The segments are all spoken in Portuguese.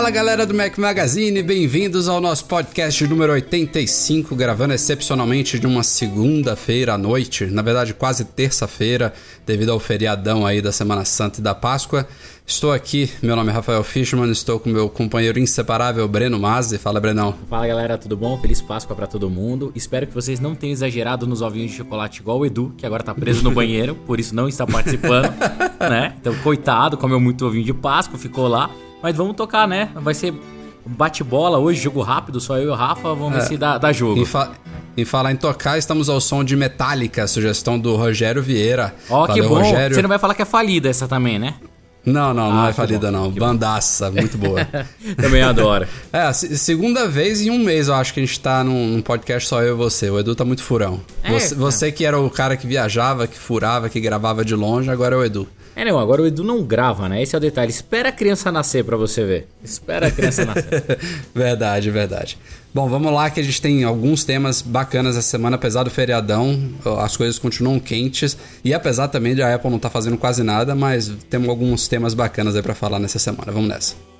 Fala galera do Mac Magazine, bem-vindos ao nosso podcast número 85, gravando excepcionalmente de uma segunda-feira à noite, na verdade quase terça-feira, devido ao feriadão aí da Semana Santa e da Páscoa. Estou aqui, meu nome é Rafael Fishman, estou com meu companheiro inseparável Breno Mazzi. Fala, Brenão. Fala galera, tudo bom? Feliz Páscoa para todo mundo. Espero que vocês não tenham exagerado nos ovinhos de chocolate igual o Edu, que agora tá preso no banheiro, por isso não está participando, né? Então, coitado, comeu muito ovinho de Páscoa, ficou lá. Mas vamos tocar, né? Vai ser bate-bola hoje, jogo rápido, só eu e o Rafa, vamos ver é. se dá, dá jogo. Em, fa em, falar em tocar, estamos ao som de Metallica, sugestão do Rogério Vieira. Ó, oh, que bom. Rogério. Você não vai falar que é falida essa também, né? Não, não, não ah, é falida bom, não. Bandaça, muito boa. Também adoro. É, segunda vez em um mês eu acho que a gente tá num, num podcast só eu e você. O Edu tá muito furão. É, você, você, que era o cara que viajava, que furava, que gravava de longe, agora é o Edu. É, não, agora o Edu não grava, né? Esse é o detalhe. Espera a criança nascer para você ver. Espera a criança nascer. verdade, verdade. Bom, vamos lá que a gente tem alguns temas bacanas essa semana, apesar do feriadão, as coisas continuam quentes e apesar também de a Apple não estar tá fazendo quase nada, mas temos alguns temas bacanas aí para falar nessa semana. Vamos nessa.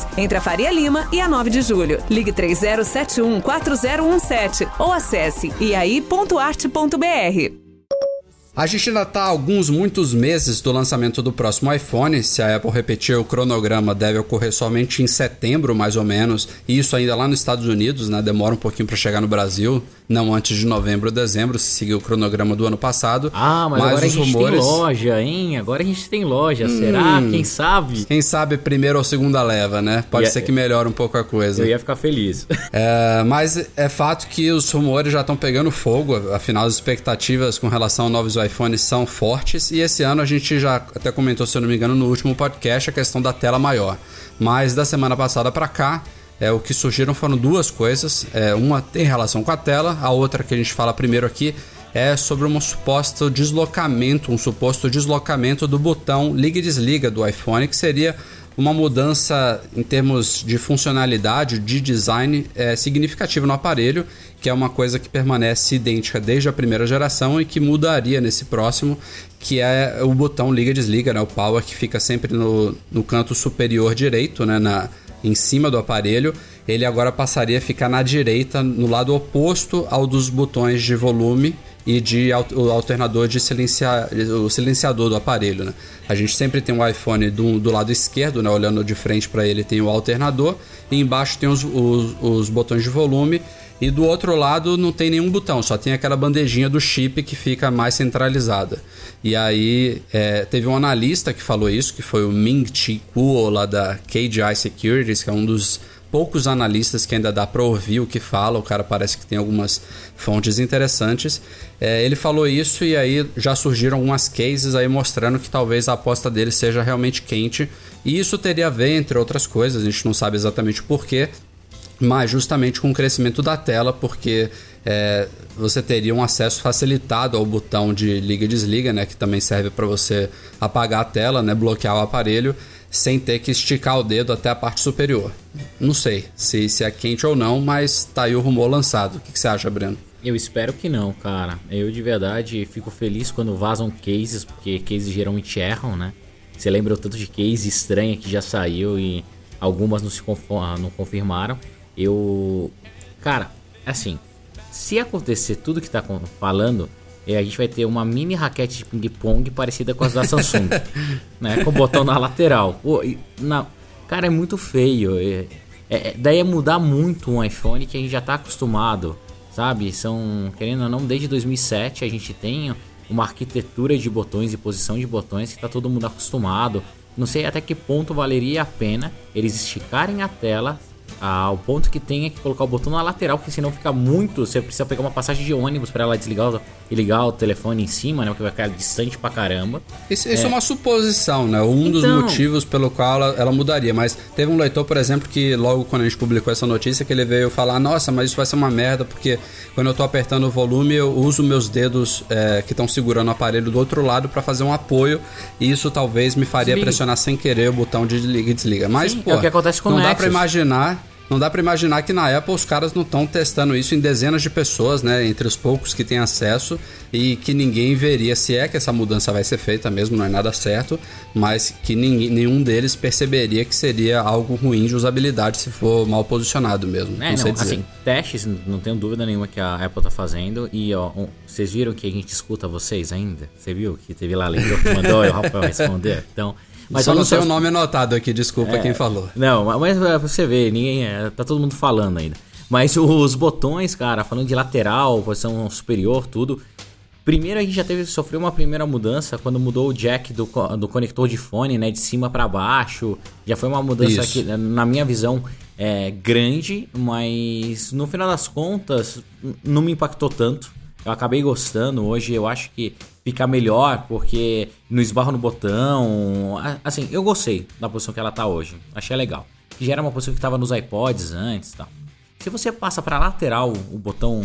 entre a Faria Lima e a 9 de julho. Ligue 3071 4017 ou acesse iai.arte.br. A gente ainda está alguns muitos meses do lançamento do próximo iPhone. Se a Apple repetir o cronograma, deve ocorrer somente em setembro, mais ou menos. E isso ainda lá nos Estados Unidos, né? Demora um pouquinho para chegar no Brasil não antes de novembro ou dezembro, se seguir o cronograma do ano passado. Ah, mas, mas agora a gente rumores... tem loja, hein? Agora a gente tem loja, hum, será? Quem sabe? Quem sabe primeira ou segunda leva, né? Pode ser que melhore um pouco a coisa. Eu ia ficar feliz. É, mas é fato que os rumores já estão pegando fogo, afinal as expectativas com relação a novos iPhones são fortes e esse ano a gente já até comentou, se eu não me engano, no último podcast a questão da tela maior. Mas da semana passada para cá, é, o que surgiram foram duas coisas. É, uma tem relação com a tela, a outra que a gente fala primeiro aqui é sobre um suposto deslocamento, um suposto deslocamento do botão liga e desliga do iPhone, que seria uma mudança em termos de funcionalidade, de design é, significativa no aparelho, que é uma coisa que permanece idêntica desde a primeira geração e que mudaria nesse próximo, que é o botão liga e desliga, né? o power que fica sempre no, no canto superior direito, né? na, em cima do aparelho, ele agora passaria a ficar na direita, no lado oposto ao dos botões de volume e de o alternador de silenciar, o silenciador do aparelho. Né? A gente sempre tem o um iPhone do, do lado esquerdo, né? olhando de frente para ele tem o alternador e embaixo tem os, os, os botões de volume e do outro lado não tem nenhum botão, só tem aquela bandejinha do chip que fica mais centralizada. E aí é, teve um analista que falou isso, que foi o Ming Chi Kuo lá da KGI Securities, que é um dos poucos analistas que ainda dá para ouvir o que fala. O cara parece que tem algumas fontes interessantes. É, ele falou isso e aí já surgiram algumas cases aí mostrando que talvez a aposta dele seja realmente quente. E isso teria a ver, entre outras coisas, a gente não sabe exatamente porquê, mas justamente com o crescimento da tela, porque é, você teria um acesso facilitado ao botão de liga e desliga, né, que também serve para você apagar a tela, né, bloquear o aparelho, sem ter que esticar o dedo até a parte superior. Não sei se, se é quente ou não, mas tá aí o rumor lançado. O que, que você acha, Breno? Eu espero que não, cara. Eu de verdade fico feliz quando vazam cases, porque cases geralmente erram, né? Você lembra o tanto de case estranha que já saiu e algumas não se não confirmaram. Eu, cara, assim, se acontecer tudo que tá falando, é, a gente vai ter uma mini raquete de ping-pong parecida com as da Samsung, né? Com o botão na lateral. Pô, na, cara, é muito feio. É, é, daí é mudar muito um iPhone que a gente já tá acostumado, sabe? São, querendo ou não, desde 2007 a gente tem uma arquitetura de botões e posição de botões que tá todo mundo acostumado. Não sei até que ponto valeria a pena eles esticarem a tela ao ponto que tenha que colocar o botão na lateral, porque senão fica muito. Você precisa pegar uma passagem de ônibus para ela desligar e ligar o telefone em cima, né? Porque vai ficar distante pra caramba. Isso, isso é. é. uma suposição, né? Um então... dos motivos pelo qual ela, ela, mudaria. Mas teve um leitor, por exemplo, que logo quando a gente publicou essa notícia, que ele veio falar: Nossa, mas isso vai ser uma merda, porque quando eu tô apertando o volume, eu uso meus dedos é, que estão segurando o aparelho do outro lado para fazer um apoio. E isso talvez me faria pressionar sem querer o botão de liga e desliga. Mas, Sim, pô, é o que acontece com não dá para imaginar não dá para imaginar que na Apple os caras não estão testando isso em dezenas de pessoas, né? Entre os poucos que têm acesso e que ninguém veria se é que essa mudança vai ser feita mesmo, não é nada certo, mas que ninguém, nenhum deles perceberia que seria algo ruim de usabilidade se for mal posicionado mesmo. É, não, sei dizer. Assim, testes, não tenho dúvida nenhuma que a Apple tá fazendo. E ó, vocês viram que a gente escuta vocês ainda? Você viu que teve lá a leitura que mandou e o Rafael responder? Então. Mas Só não tem o nome anotado aqui, desculpa é, quem falou. Não, mas pra você ver, ninguém. É, tá todo mundo falando ainda. Mas os botões, cara, falando de lateral, posição superior, tudo. Primeiro a gente já teve sofreu uma primeira mudança quando mudou o jack do, do conector de fone, né, de cima para baixo. Já foi uma mudança Isso. que, na minha visão, é grande, mas no final das contas não me impactou tanto. Eu acabei gostando. Hoje eu acho que fica melhor porque no esbarro no botão. Assim, eu gostei da posição que ela tá hoje. Achei legal. Que já era uma posição que tava nos iPods antes e tal. Se você passa para lateral o botão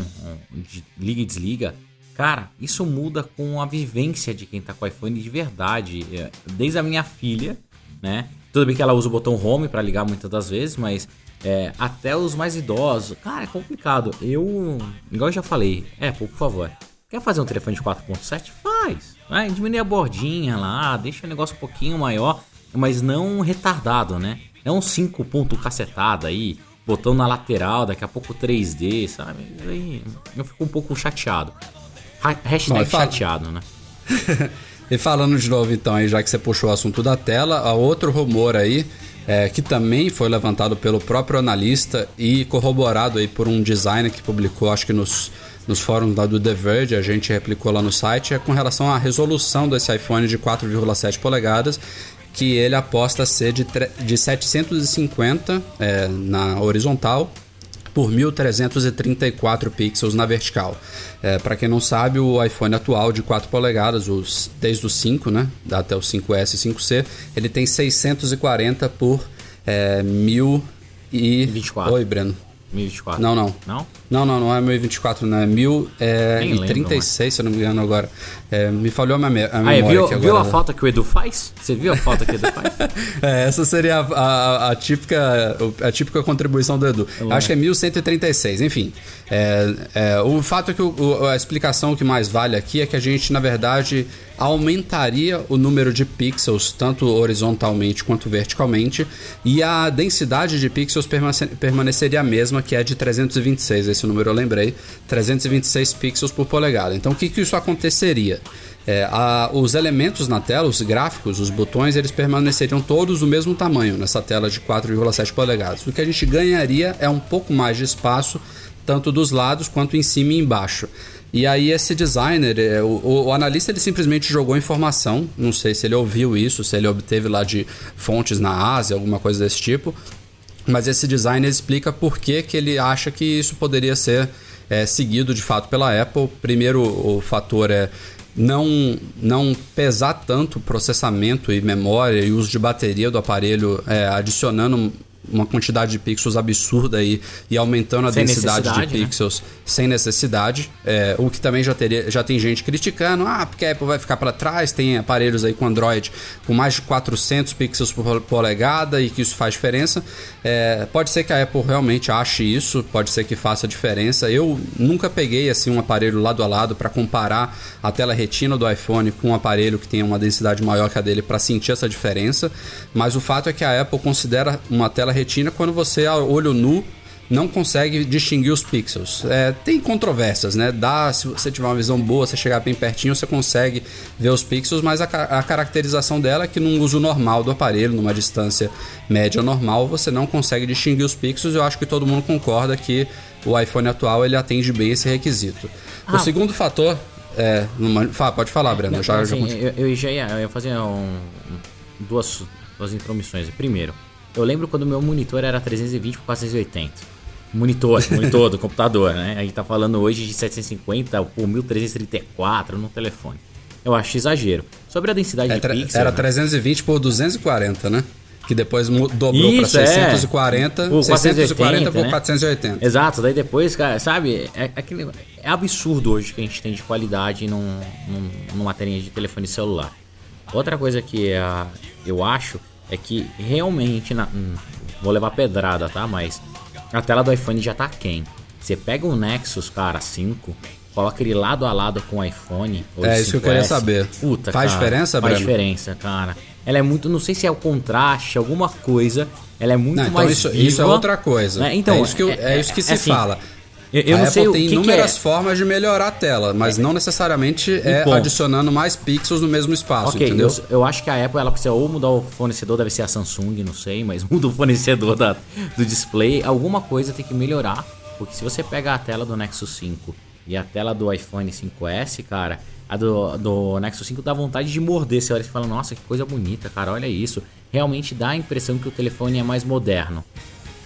de liga e desliga, cara, isso muda com a vivência de quem tá com iPhone de verdade. É, desde a minha filha, né? Tudo bem que ela usa o botão home para ligar muitas das vezes, mas é, até os mais idosos. Cara, é complicado. Eu, igual eu já falei, Apple, por favor, quer fazer um telefone de 4.7? Faz. Vai, diminui a bordinha lá, deixa o negócio um pouquinho maior, mas não retardado, né? É um 5 ponto cacetada aí, botão na lateral, daqui a pouco 3D, sabe? Aí eu fico um pouco chateado. Hashtag chateado, né? e falando de novo então aí, já que você puxou o assunto da tela, a outro rumor aí é, que também foi levantado pelo próprio analista e corroborado aí por um designer que publicou, acho que nos, nos fóruns lá do The Verge, a gente replicou lá no site, é com relação à resolução desse iPhone de 4,7 polegadas, que ele aposta ser de, de 750 é, na horizontal por 1334 pixels na vertical. É, Para quem não sabe, o iPhone atual de 4 polegadas, os, desde o 5 né, até o 5S e 5C, ele tem 640 por é, 1024. Oi, Breno. 1024. Não, não. Não? Não, não, não é 1024, não. É 1036, é, se eu não me engano agora. É, me falhou a, minha, a memória ah, viu, agora. viu a falta que o Edu faz? Você viu a falta que o Edu faz? é, essa seria a, a, a, típica, a típica contribuição do Edu. Acho que é 1136, enfim. É, é, o fato é que o, a explicação que mais vale aqui é que a gente, na verdade, aumentaria o número de pixels, tanto horizontalmente quanto verticalmente, e a densidade de pixels permaneceria a mesma, que é de 326 esse número eu lembrei, 326 pixels por polegada. Então o que, que isso aconteceria? É, a, os elementos na tela, os gráficos, os botões, eles permaneceriam todos do mesmo tamanho nessa tela de 4,7 polegadas. O que a gente ganharia é um pouco mais de espaço, tanto dos lados quanto em cima e embaixo. E aí esse designer, é, o, o, analista ele simplesmente jogou informação, não sei se ele ouviu isso, se ele obteve lá de fontes na Ásia, alguma coisa desse tipo, mas esse designer explica por que, que ele acha que isso poderia ser é, seguido de fato pela Apple. Primeiro, o fator é não, não pesar tanto processamento e memória e uso de bateria do aparelho, é, adicionando uma quantidade de pixels absurda aí e aumentando a Sem densidade de né? pixels sem necessidade. É, o que também já, teria, já tem gente criticando, ah, porque a Apple vai ficar para trás, tem aparelhos aí com Android com mais de 400 pixels por polegada e que isso faz diferença. É, pode ser que a Apple realmente ache isso, pode ser que faça diferença. Eu nunca peguei assim um aparelho lado a lado para comparar a tela retina do iPhone com um aparelho que tenha uma densidade maior que a dele para sentir essa diferença, mas o fato é que a Apple considera uma tela retina quando você a olho nu não consegue distinguir os pixels. É, tem controvérsias, né? Dá, se você tiver uma visão boa, você chegar bem pertinho, você consegue ver os pixels, mas a, a caracterização dela é que num uso normal do aparelho, numa distância média normal, você não consegue distinguir os pixels. Eu acho que todo mundo concorda que o iPhone atual ele atende bem esse requisito. Ah. O segundo fator é, numa, fala, pode falar, Breno. Não, já, assim, já... eu, eu já ia, eu ia fazer um, duas, duas intromissões. Primeiro, eu lembro quando o meu monitor era 320 por 480. Monitor, monitor do computador, né? A gente tá falando hoje de 750 por 1334 no telefone. Eu acho exagero. Sobre a densidade É, de pixels... era né? 320 por 240, né? Que depois dobrou para é. 640, Por 640 por né? 480. Exato, daí depois, cara, sabe, é, é, é absurdo hoje que a gente tem de qualidade num, num, numa telinha de telefone celular. Outra coisa que ah, eu acho é que realmente, na- hum, vou levar pedrada, tá? Mas a tela do iPhone já tá quem? Você pega um Nexus, cara, 5, coloca ele lado a lado com o iPhone. É isso que eu queria 5S, saber. Puta, Faz cara, diferença, Faz Breno? diferença, cara. Ela é muito, não sei se é o contraste, alguma coisa. Ela é muito Não, então mais isso, viva. isso é outra coisa. né? Então, é isso que, eu- é, isso que se assim, fala. Eu, eu a não Apple sei o tem que, que inúmeras é. formas de melhorar a tela, mas não necessariamente é ponto. adicionando mais pixels no mesmo espaço, Ok, entendeu? eu, eu acho que a Apple ela precisa ou mudar o fornecedor, deve ser a Samsung, não sei, mas muda o fornecedor da, do display. Alguma coisa tem que melhorar, porque se você pega a tela do Nexus 5 e a tela do iPhone 5S, cara, a do, do Nexus 5 dá vontade de morder. Você olha e fala, nossa, que coisa bonita, cara, olha isso. Realmente dá a impressão que o telefone é mais moderno.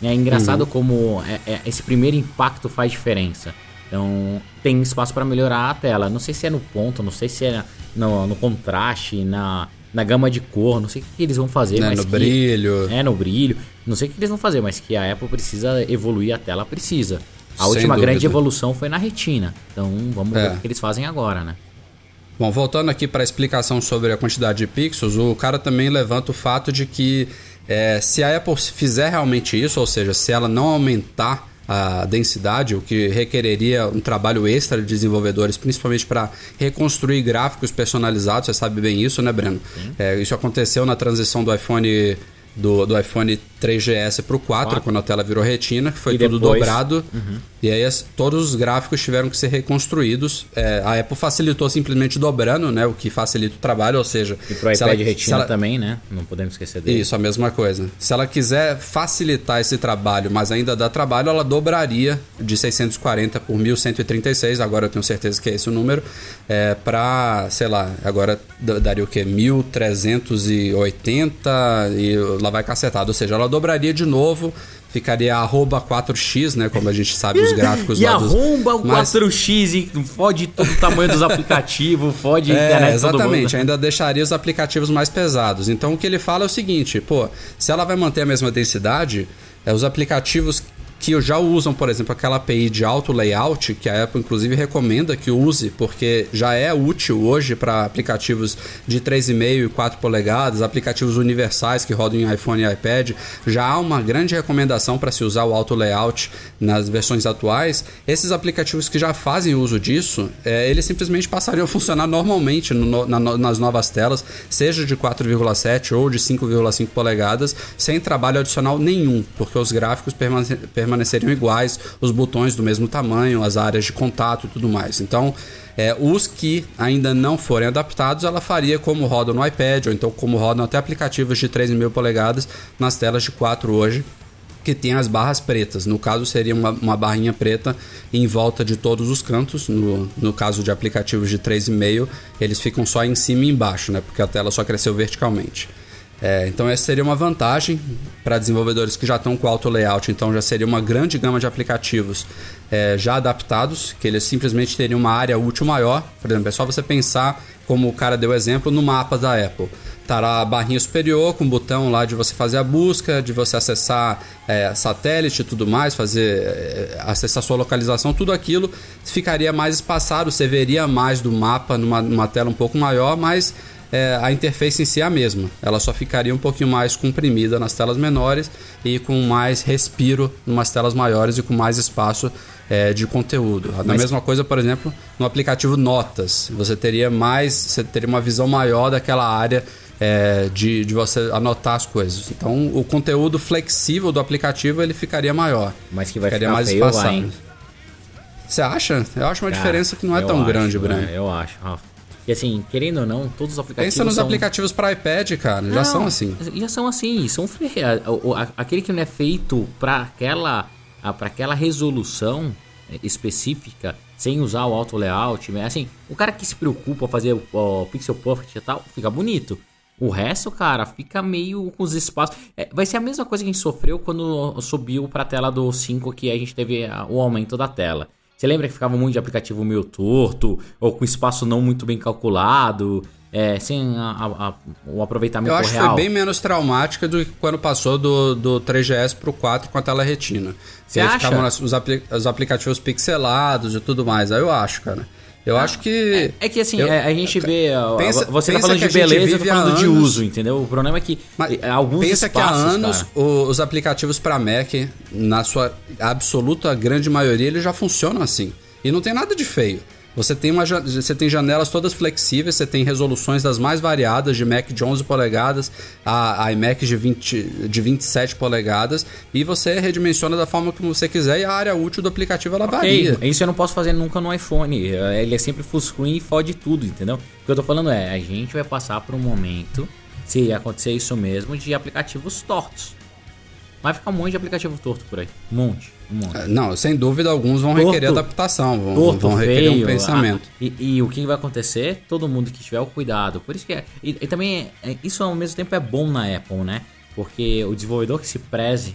É engraçado como é- é- esse primeiro impacto faz diferença. Então, tem espaço para melhorar a tela. Não sei se é no ponto, não sei se é no, no contraste, na, na gama de cor, não sei o que eles vão fazer. Mas no que- brilho. É, no brilho. Não sei o que eles vão fazer, mas que a Apple precisa evoluir a tela, precisa. A Sem última dúvida. grande evolução foi na retina. Então, vamos É. ver o que eles fazem agora, né? Bom, voltando aqui para a explicação sobre a quantidade de pixels, o cara também levanta o fato de que é, se a Apple fizer realmente isso, ou seja, se ela não aumentar a densidade, o que requereria um trabalho extra de desenvolvedores, principalmente para reconstruir gráficos personalizados, você sabe bem isso, né, Breno? É, isso aconteceu na transição do iPhone do, do iPhone 3GS para o 4, Quatro. quando a tela virou retina, que foi E tudo depois- dobrado. E aí todos os gráficos tiveram que ser reconstruídos. É, a Apple facilitou simplesmente dobrando, né? O que facilita o trabalho, ou seja... E pro se iPad ela- Retina ela- também, né? Não podemos esquecer dele. Isso, a mesma coisa. Se ela quiser facilitar esse trabalho, mas ainda dá trabalho, ela dobraria de 640 por 1136, agora eu tenho certeza que é esse o número, é, para, sei lá, agora daria o quê? 1380 e lá vai cacetado. Ou seja, ela dobraria de novo, ficaria arroba 4x, né? Como a gente sabe os gráficos E lá dos... arromba o Mas- 4x e fode todo o tamanho dos aplicativos, fode É, internet exatamente. Ainda deixaria os aplicativos mais pesados. Então o que ele fala é o seguinte, pô, se ela vai manter a mesma densidade, é, os aplicativos que já usam, por exemplo, aquela API de auto layout, que a Apple inclusive recomenda que use, porque já é útil hoje para aplicativos de 3,5 e 4 polegadas, aplicativos universais que rodam em iPhone e iPad, já há uma grande recomendação para se usar o auto layout nas versões atuais. Esses aplicativos que já fazem uso disso, é, eles simplesmente passariam a funcionar normalmente no- na- nas novas telas, seja de 4,7 ou de 5,5 polegadas, sem trabalho adicional nenhum, porque os gráficos permane- permaneceriam iguais, os botões do mesmo tamanho, as áreas de contato e tudo mais. Então, é, os que ainda não forem adaptados, ela faria como roda no iPad, ou então como rodam até aplicativos de 3,5 polegadas nas telas de 4 hoje que tem as barras pretas. No caso, seria uma, uma barrinha preta em volta de todos os cantos. No, no caso de aplicativos de 3,5, eles ficam só em cima e embaixo, né? Porque a tela só cresceu verticalmente. É, então essa seria uma vantagem para desenvolvedores que já estão com auto layout, então já seria uma grande gama de aplicativos é, já adaptados, que eles simplesmente teriam uma área útil maior. Por exemplo, é só você pensar, como o cara deu exemplo, no mapa da Apple. estará a barrinha superior com o botão lá de você fazer a busca, de você acessar é, satélite e tudo mais, fazer é, acessar sua localização, tudo aquilo ficaria mais espaçado, você veria mais do mapa numa, numa tela um pouco maior, mas é, a interface em si é a mesma. Ela só ficaria um pouquinho mais comprimida nas telas menores e com mais respiro nas telas maiores e com mais espaço é, de conteúdo. Mas... A mesma coisa, por exemplo, no aplicativo Notas. Você teria mais, você teria uma visão maior daquela área é, de, de você anotar as coisas. Então, o conteúdo flexível do aplicativo ele ficaria maior. Mas que vai ficaria ficar mais feio espaçado. Lá, hein? Você acha? Eu acho uma Cara, diferença que não é tão acho, grande, Breno. É, eu acho, Rafa. E assim, querendo ou não, todos os aplicativos. Pensa nos são... aplicativos para iPad, cara. Não, já são assim. Já são assim. São Aquele que não é feito para aquela, para aquela resolução é, específica, sem usar o auto layout. Assim, o cara que se preocupa fazer o, o pixel perfect e tal, fica bonito. O resto, cara, fica meio com os espaços. É, vai ser a mesma coisa que a gente sofreu quando subiu para a tela do 5 que a gente teve o aumento da tela. Você lembra que ficava muito de aplicativo meio torto, ou com espaço não muito bem calculado, é, sem a, a, o aproveitamento real? Eu acho real. que foi bem menos traumática do que quando passou do, do 3GS pro 4 com a tela retina. Você acha? Ficavam os, apli os aplicativos pixelados e tudo mais. Aí eu acho, cara. Eu acho que. É, é que assim, eu, é, a gente vê. Pensa, você tá falando de beleza, eu tô falando de uso, entendeu? O problema é que Mas é, alguns Pensa espaços, que há anos o, os aplicativos para Mac, na sua absoluta grande maioria, eles já funcionam assim. E não tem nada de feio. Você tem, uma, você tem janelas todas flexíveis, você tem resoluções das mais variadas, de Mac de 11 polegadas a, a iMac de, 20, de 27 polegadas, e você redimensiona da forma que você quiser e a área útil do aplicativo ela okay, varia. Isso eu não posso fazer nunca no iPhone. Ele é sempre full screen e fode tudo, entendeu? O que eu tô falando é, a gente vai passar por um momento, se acontecer isso mesmo, de aplicativos tortos. Vai ficar um monte de aplicativo torto por aí. Um monte. Um monte. É, não, sem dúvida, alguns vão torto, requerer adaptação, vão, torto, vão requerer feio, um pensamento. A, e, e, o que vai acontecer? Todo mundo que tiver o cuidado. Por isso que é. E, e também, é, isso ao mesmo tempo é bom na Apple, né? Porque o desenvolvedor que se preze,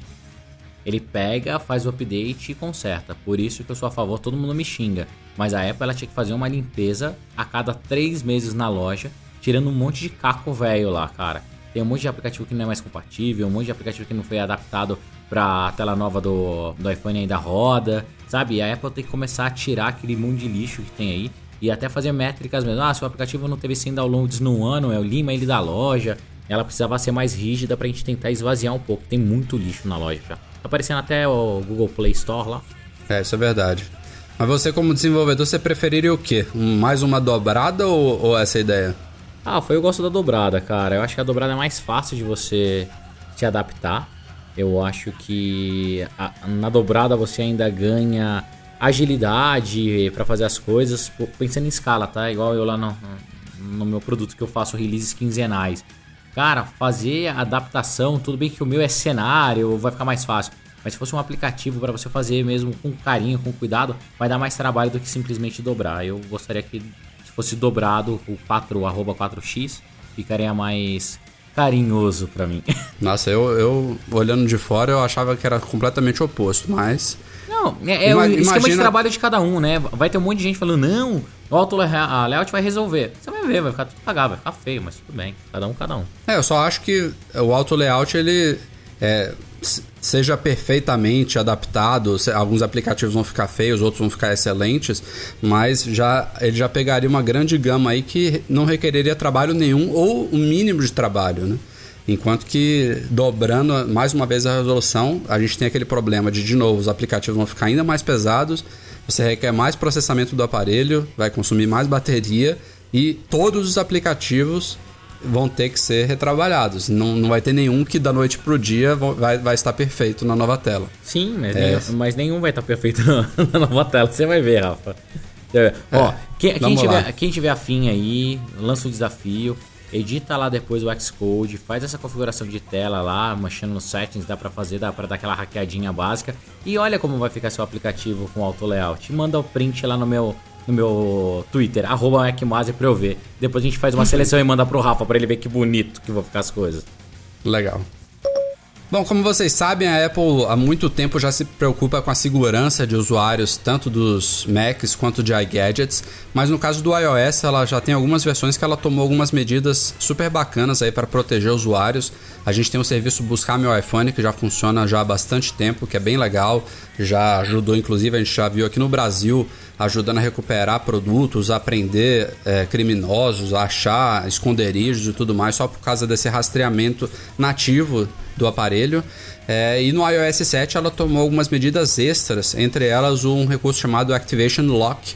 ele pega, faz o update e conserta. Por isso que eu sou a favor, todo mundo me xinga. Mas a Apple ela tinha que fazer uma limpeza a cada três meses na loja, tirando um monte de caco velho lá, cara. Tem um monte de aplicativo que não é mais compatível, um monte de aplicativo que não foi adaptado para a tela nova do, do iPhone ainda roda, sabe? A Apple tem que começar a tirar aquele monte de lixo que tem aí e até fazer métricas mesmo. Ah, se o aplicativo não teve 100 downloads no ano, eu lima ele da loja. Ela precisava ser mais rígida pra gente tentar esvaziar um pouco. Tem muito lixo na loja já. Tá aparecendo até o Google Play Store lá. É, isso é verdade. Mas você, como desenvolvedor, você preferiria o quê? Mais uma dobrada ou, ou essa ideia? Ah, foi eu gosto da dobrada, cara. Eu acho que a dobrada é mais fácil de você se adaptar. Eu acho que a, na dobrada você ainda ganha agilidade para fazer as coisas, pensando em escala, tá? Igual eu lá no, no meu produto que eu faço releases quinzenais. Cara, fazer adaptação, tudo bem que o meu é cenário, vai ficar mais fácil. Mas se fosse um aplicativo para você fazer mesmo com carinho, com cuidado, vai dar mais trabalho do que simplesmente dobrar. Eu gostaria que fosse dobrado o 4, arroba 4x, ficaria mais carinhoso para mim. Nossa, eu, eu olhando de fora eu achava que era completamente oposto, mas... Não, é, é o esquema imagina... de trabalho de cada um, né? Vai ter um monte de gente falando, não, o auto layout vai resolver. Você vai ver, vai ficar tudo cagado, vai ficar feio, mas tudo bem. Cada um, cada um. É, eu só acho que o auto layout, ele... É, seja perfeitamente adaptado, alguns aplicativos vão ficar feios, outros vão ficar excelentes, mas já ele já pegaria uma grande gama aí que não requereria trabalho nenhum ou um mínimo de trabalho, né? Enquanto que dobrando mais uma vez a resolução, a gente tem aquele problema de de novo os aplicativos vão ficar ainda mais pesados, você requer mais processamento do aparelho, vai consumir mais bateria e todos os aplicativos vão ter que ser retrabalhados. Não, não vai ter nenhum que da noite pro dia vai, vai estar perfeito na nova tela. Sim, mas, é. nenhum, mas nenhum vai estar perfeito na, nova tela. Você vai ver, Rafa. É, Ó, quem, quem, tiver, quem tiver afim aí, lança o um desafio. Edita lá depois o Xcode, faz essa configuração de tela lá, mexendo nos settings, dá para fazer, dá para dar aquela hackeadinha básica. E olha como vai ficar seu aplicativo com auto layout. Manda o print lá no meu no meu Twitter, arroba Macmaster pra eu ver. Depois a gente faz uma seleção e manda pro Rafa pra ele ver que bonito que vão ficar as coisas. Legal. Bom, como vocês sabem, a Apple há muito tempo já se preocupa com a segurança de usuários, tanto dos Macs quanto de iGadgets, mas no caso do iOS, ela já tem algumas versões que ela tomou algumas medidas super bacanas aí para proteger usuários. A gente tem o serviço Buscar Meu iPhone, que já funciona já há bastante tempo, que é bem legal, já ajudou, inclusive, a gente já viu aqui no Brasil, ajudando a recuperar produtos, a prender é, criminosos, a achar esconderijos e tudo mais, só por causa desse rastreamento nativo do aparelho. É, e no iOS 7 ela tomou algumas medidas extras, entre elas um recurso chamado Activation Lock,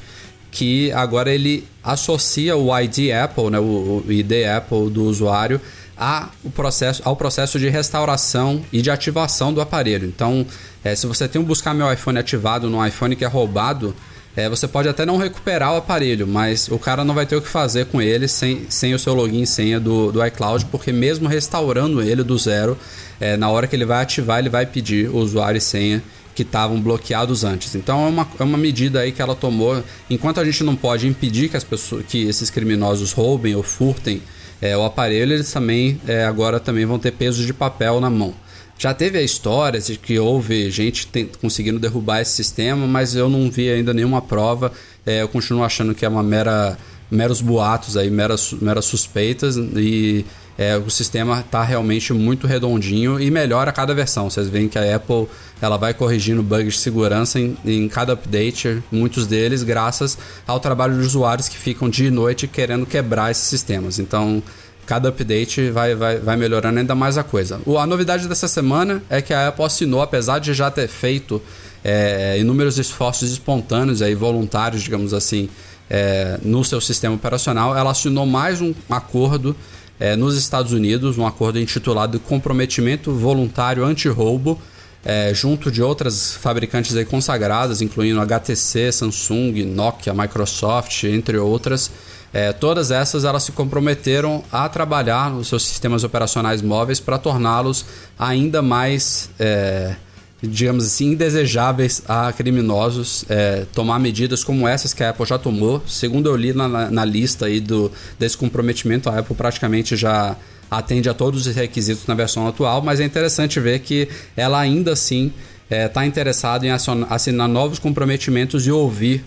que agora ele associa o ID Apple, né, o ID Apple do usuário, a, o processo, ao processo de restauração e de ativação do aparelho. Então, é, se você tem um buscar meu iPhone ativado no iPhone que é roubado, é, você pode até não recuperar o aparelho, mas o cara não vai ter o que fazer com ele sem, sem o seu login e senha do, do iCloud, porque mesmo restaurando ele do zero, é, na hora que ele vai ativar, ele vai pedir o usuário e senha que estavam bloqueados antes. Então é uma, é uma medida aí que ela tomou. Enquanto a gente não pode impedir que, as pessoas, que esses criminosos roubem ou furtem é, o aparelho, eles também é, agora também vão ter peso de papel na mão. Já teve a história de que houve gente tem, conseguindo derrubar esse sistema, mas eu não vi ainda nenhuma prova. É, eu continuo achando que é uma mera meros boatos aí, meras, meras suspeitas e é, o sistema está realmente muito redondinho e melhora a cada versão. Vocês veem que a Apple ela vai corrigindo bugs de segurança em, em cada update, muitos deles graças ao trabalho de usuários que ficam dia e noite querendo quebrar esses sistemas. Então cada update vai, vai, vai melhorando ainda mais a coisa. O, a novidade dessa semana é que a Apple assinou, apesar de já ter feito é, inúmeros esforços espontâneos e voluntários, digamos assim, é, no seu sistema operacional, ela assinou mais um acordo é, nos Estados Unidos, um acordo intitulado Comprometimento Voluntário Anti-Roubo, é, junto de outras fabricantes aí consagradas, incluindo HTC, Samsung, Nokia, Microsoft, entre outras. É, todas essas elas se comprometeram a trabalhar nos seus sistemas operacionais móveis para torná-los ainda mais, é, digamos assim, indesejáveis a criminosos. É, tomar medidas como essas que a Apple já tomou. Segundo eu li na, na lista aí do, desse comprometimento, a Apple praticamente já atende a todos os requisitos na versão atual, mas é interessante ver que ela ainda assim está é, interessada em assinar novos comprometimentos e ouvir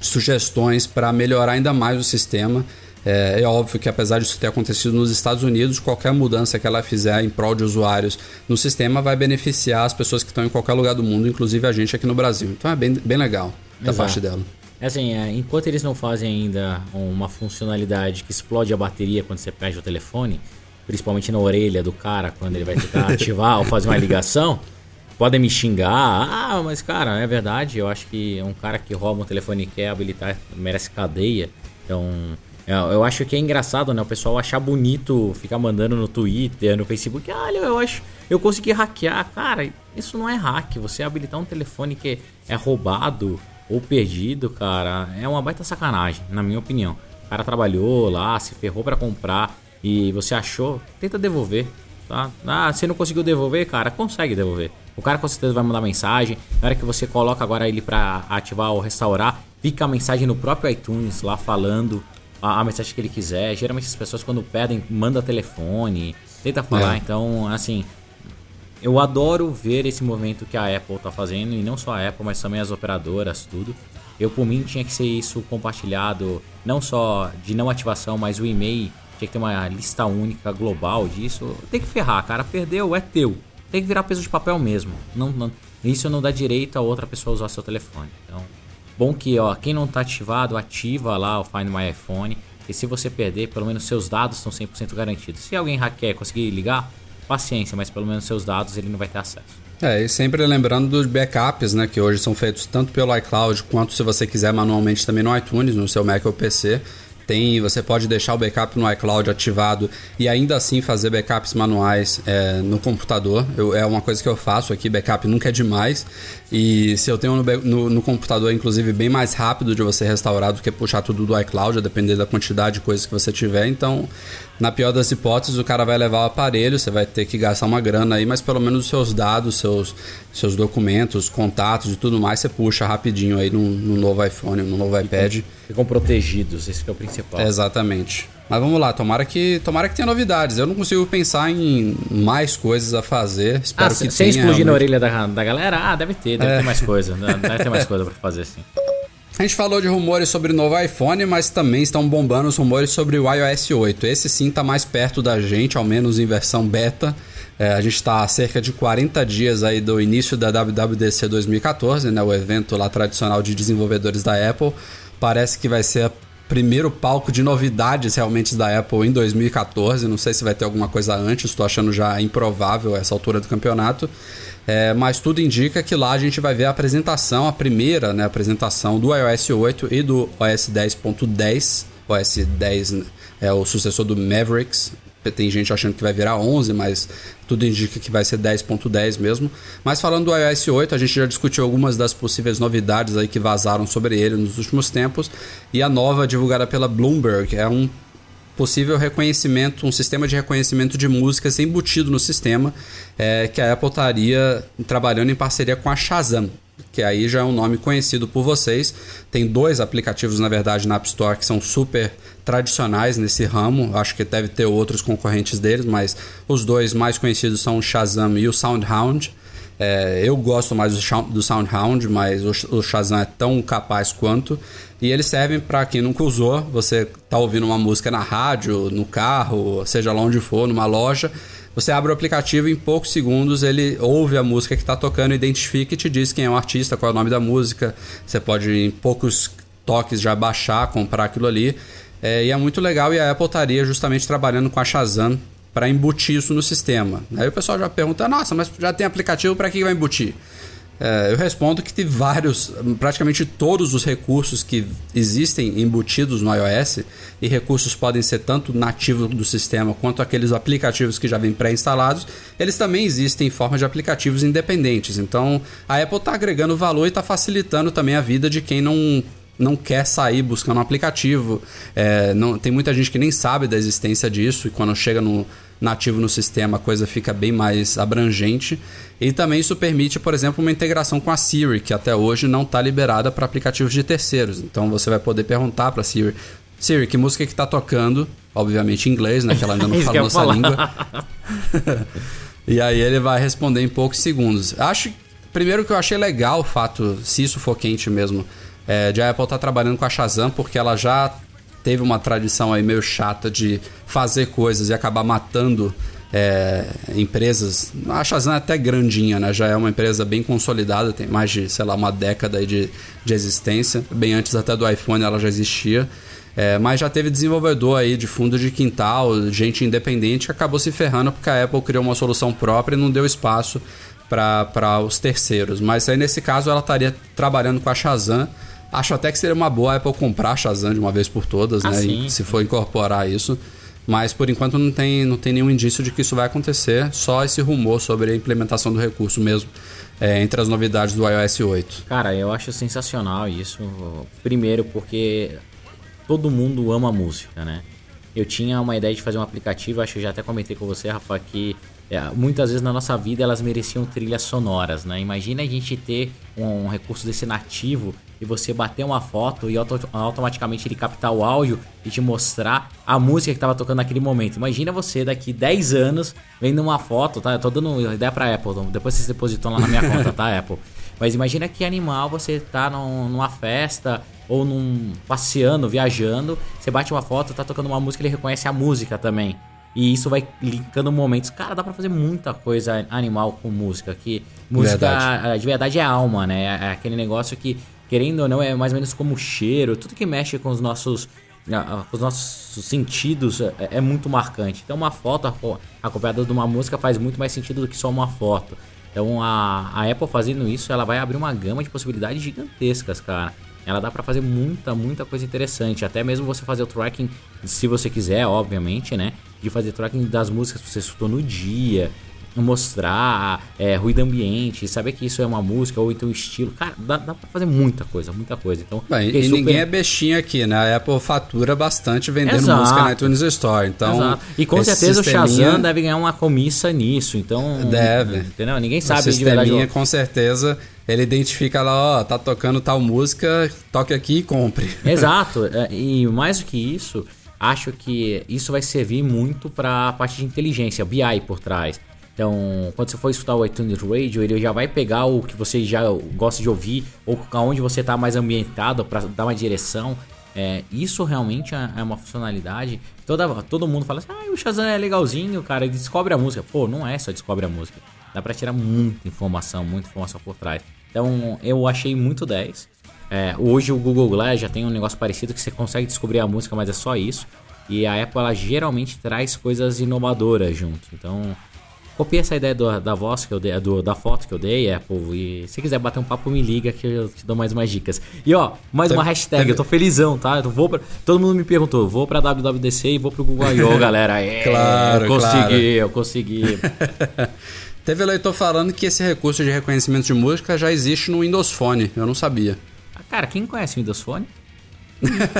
sugestões para melhorar ainda mais o sistema. É, é, óbvio que apesar disso ter acontecido nos Estados Unidos, qualquer mudança que ela fizer em prol de usuários no sistema vai beneficiar as pessoas que estão em qualquer lugar do mundo, inclusive a gente aqui no Brasil. Então é bem, bem legal da Exato. parte dela. É assim, é, enquanto eles não fazem ainda uma funcionalidade que explode a bateria quando você perde o telefone, principalmente na orelha do cara quando ele vai tentar ativar ou fazer uma ligação, podem me xingar. Ah, mas cara, é verdade. Eu acho que um cara que rouba um telefone e quer habilitar merece cadeia. Então, é, eu acho que é engraçado, né? O pessoal achar bonito ficar mandando no Twitter, no Facebook. Olha, eu acho. Eu consegui hackear. Cara, isso não é hack. Você habilitar um telefone que é roubado ou perdido, cara, é uma baita sacanagem, na minha opinião. O cara trabalhou lá, se ferrou para comprar e você achou, tenta devolver. Tá? Ah, você não conseguiu devolver, cara, consegue devolver. O cara com certeza vai mandar mensagem. Na hora que você coloca agora ele para ativar ou restaurar, fica a mensagem no próprio iTunes lá falando a, a, mensagem que ele quiser. Geralmente as pessoas quando pedem, manda telefone, tenta falar. É. Então, assim, eu adoro ver esse movimento que a Apple tá fazendo e não só a Apple, mas também as operadoras, tudo. Eu por mim tinha que ser isso compartilhado, não só de não ativação, mas o e-mail tinha que ter uma lista única global disso. Tem que ferrar, cara. Perdeu, é teu. Tem que virar peso de papel mesmo. Não, não, isso não dá direito a outra pessoa usar seu telefone. Então, bom que ó, quem não está ativado, ativa lá o Find My iPhone. E se você perder, pelo menos seus dados estão 100% garantidos. Se alguém hackear conseguir ligar, paciência, mas pelo menos seus dados ele não vai ter acesso. É, e sempre lembrando dos backups, né, que hoje são feitos tanto pelo iCloud quanto se você quiser manualmente também no iTunes, no seu Mac ou PC tem, você pode deixar o backup no iCloud ativado e ainda assim fazer backups manuais é, no computador. Eu, é uma coisa que eu faço aqui, backup nunca é demais. E se eu tenho no, no, no, computador, inclusive, bem mais rápido de você restaurar do que puxar tudo do iCloud, a depender da quantidade de coisas que você tiver. Então, na pior das hipóteses, o cara vai levar o aparelho, você vai ter que gastar uma grana aí, mas pelo menos os seus dados, seus, seus documentos, contatos e tudo mais, você puxa rapidinho aí no, no novo iPhone, no novo iPad. Ficam protegidos, esse é o principal. Exatamente. Mas vamos lá, tomara que, tomara que tenha novidades. Eu não consigo pensar em mais coisas a fazer. Espero ah, que sem tenha. explodir na orelha da, da galera, ah, deve ter, deve é. ter mais coisa. Deve ter mais coisa pra fazer assim. A gente falou de rumores sobre o novo iPhone, mas também estão bombando os rumores sobre o iOS 8. Esse sim está mais perto da gente, ao menos em versão beta. É, a gente está a cerca de 40 dias aí do início da WWDC 2014, né, o evento lá tradicional de desenvolvedores da Apple. Parece que vai ser o primeiro palco de novidades realmente da Apple em 2014. Não sei se vai ter alguma coisa antes, estou achando já improvável essa altura do campeonato. É, mas tudo indica que lá a gente vai ver a apresentação, a primeira né, apresentação do iOS 8 e do OS 10.10. OS 10 é o sucessor do Mavericks. Tem gente achando que vai virar 11, mas tudo indica que vai ser 10.10 mesmo. Mas falando do iOS 8, a gente já discutiu algumas das possíveis novidades aí que vazaram sobre ele nos últimos tempos. E a nova divulgada pela Bloomberg é um possível reconhecimento, um sistema de reconhecimento de músicas embutido no sistema, é, que a Apple estaria trabalhando em parceria com a Shazam, que aí já é um nome conhecido por vocês. Tem dois aplicativos, na verdade, na App Store que são super tradicionais nesse ramo. Acho que deve ter outros concorrentes deles, mas os dois mais conhecidos são o Shazam e o SoundHound. É, eu gosto mais do SoundHound, mas o Shazam é tão capaz quanto. E eles servem para quem nunca usou. Você tá ouvindo uma música na rádio, no carro, seja lá onde for, numa loja. Você abre o aplicativo e em poucos segundos ele ouve a música que está tocando, identifica e te diz quem é o artista, qual é o nome da música. Você pode em poucos toques já baixar, comprar aquilo ali. É, e é muito legal e a Apple estaria justamente trabalhando com a Shazam para embutir isso no sistema. Aí o pessoal já pergunta: nossa, mas já tem aplicativo, para que vai embutir? É, eu respondo que tem vários, praticamente todos os recursos que existem embutidos no iOS, e recursos podem ser tanto nativos do sistema quanto aqueles aplicativos que já vêm pré-instalados, eles também existem em forma de aplicativos independentes. Então a Apple está agregando valor e está facilitando também a vida de quem não não quer sair buscando um aplicativo. É, não, tem muita gente que nem sabe da existência disso e quando chega no nativo no sistema a coisa fica bem mais abrangente. E também isso permite, por exemplo, uma integração com a Siri, que até hoje não está liberada para aplicativos de terceiros. Então você vai poder perguntar para a Siri: Siri, que música que está tocando? Obviamente em inglês, né? Que ela ainda não fala nossa falar. língua. e aí ele vai responder em poucos segundos. Acho, primeiro que eu achei legal o fato, se isso for quente mesmo, é, de a Apple estar tá trabalhando com a Shazam, porque ela já teve uma tradição aí meio chata de fazer coisas e acabar matando é, empresas. A Shazam é até grandinha, né? Já é uma empresa bem consolidada, tem mais de, sei lá, uma década de, de existência. Bem antes até do iPhone ela já existia. É, mas já teve desenvolvedor aí de fundo de quintal, gente independente, que acabou se ferrando porque a Apple criou uma solução própria e não deu espaço para os terceiros. Mas aí nesse caso ela estaria trabalhando com a Shazam Acho até que seria uma boa a Apple comprar a Shazam de uma vez por todas, ah, né? Sim, se for incorporar isso. Mas por enquanto não tem, não tem nenhum indício de que isso vai acontecer, só esse rumor sobre a implementação do recurso mesmo é, entre as novidades do iOS 8. Cara, eu acho sensacional isso. Primeiro porque todo mundo ama música, né? Eu tinha uma ideia de fazer um aplicativo, acho que eu já até comentei com você, Rafa, que é, muitas vezes na nossa vida elas mereciam trilhas sonoras, né? Imagina a gente ter um, um recurso desse nativo e você bater uma foto e auto automaticamente ele captar o áudio e te mostrar a música que estava tocando naquele momento. Imagina você daqui 10 anos vendo uma foto, tá? Eu tô dando ideia pra Apple, depois vocês depositam lá na minha conta, tá, Apple? Mas imagina que animal você tá num, numa festa ou num passeando, viajando, você bate uma foto, tá tocando uma música, ele reconhece a música também. E isso vai linkando momentos. Cara, dá pra fazer muita coisa animal com música. Que música verdade. de verdade é alma, né? É aquele negócio que querendo ou não, é mais ou menos como cheiro, tudo que mexe com os nossos, com os nossos sentidos é, é muito marcante. Então, uma foto acompanhada de uma música faz muito mais sentido do que só uma foto. Então, a, a Apple fazendo isso, ela vai abrir uma gama de possibilidades gigantescas, cara. Ela dá para fazer muita, muita coisa interessante. Até mesmo você fazer o tracking, se você quiser, obviamente, né? De fazer tracking das músicas que você escutou no dia mostrar é, ruído ambiente, saber que isso é uma música ou então estilo. Cara, dá, dá pra fazer muita coisa, muita coisa. Então, Bem, e super... ninguém é bestinha aqui, né? A Apple fatura bastante vendendo Exato. música na iTunes Store. Então, Exato. E com certeza sisteminha... o Shazam deve ganhar uma comissa nisso. Então, deve. Entendeu? Ninguém sabe o de verdade. com certeza ele identifica lá, ó, tá tocando tal música, toque aqui e compre. Exato. É, e mais do que isso, acho que isso vai servir muito para a parte de inteligência, BI por trás. Então, quando você for escutar o iTunes Radio, ele já vai pegar o que você já gosta de ouvir ou aonde você está mais ambientado para dar uma direção. É, isso realmente é, é uma funcionalidade. Toda, todo mundo fala assim: ah, o Shazam é legalzinho, cara, ele descobre a música. Pô, não é só descobre a música. Dá pra tirar muita informação, muita informação por trás. Então, eu achei muito 10. É, hoje o Google Glass já tem um negócio parecido que você consegue descobrir a música, mas é só isso. E a Apple ela geralmente traz coisas inovadoras junto. Então, copia essa ideia do, da voz que eu dei, do, da foto que eu dei, Apple. E se quiser bater um papo, me liga que eu te dou mais umas dicas. E ó, mais uma hashtag, eu tô felizão, tá? Eu vou pra, todo mundo me perguntou, vou pra WWDC e vou pro Google I.O., galera. É, claro, eu consegui, claro. eu consegui. Teve eleitor falando que esse recurso de reconhecimento de música já existe no Windows Phone. Eu não sabia. Ah, cara, quem conhece o Windows Phone?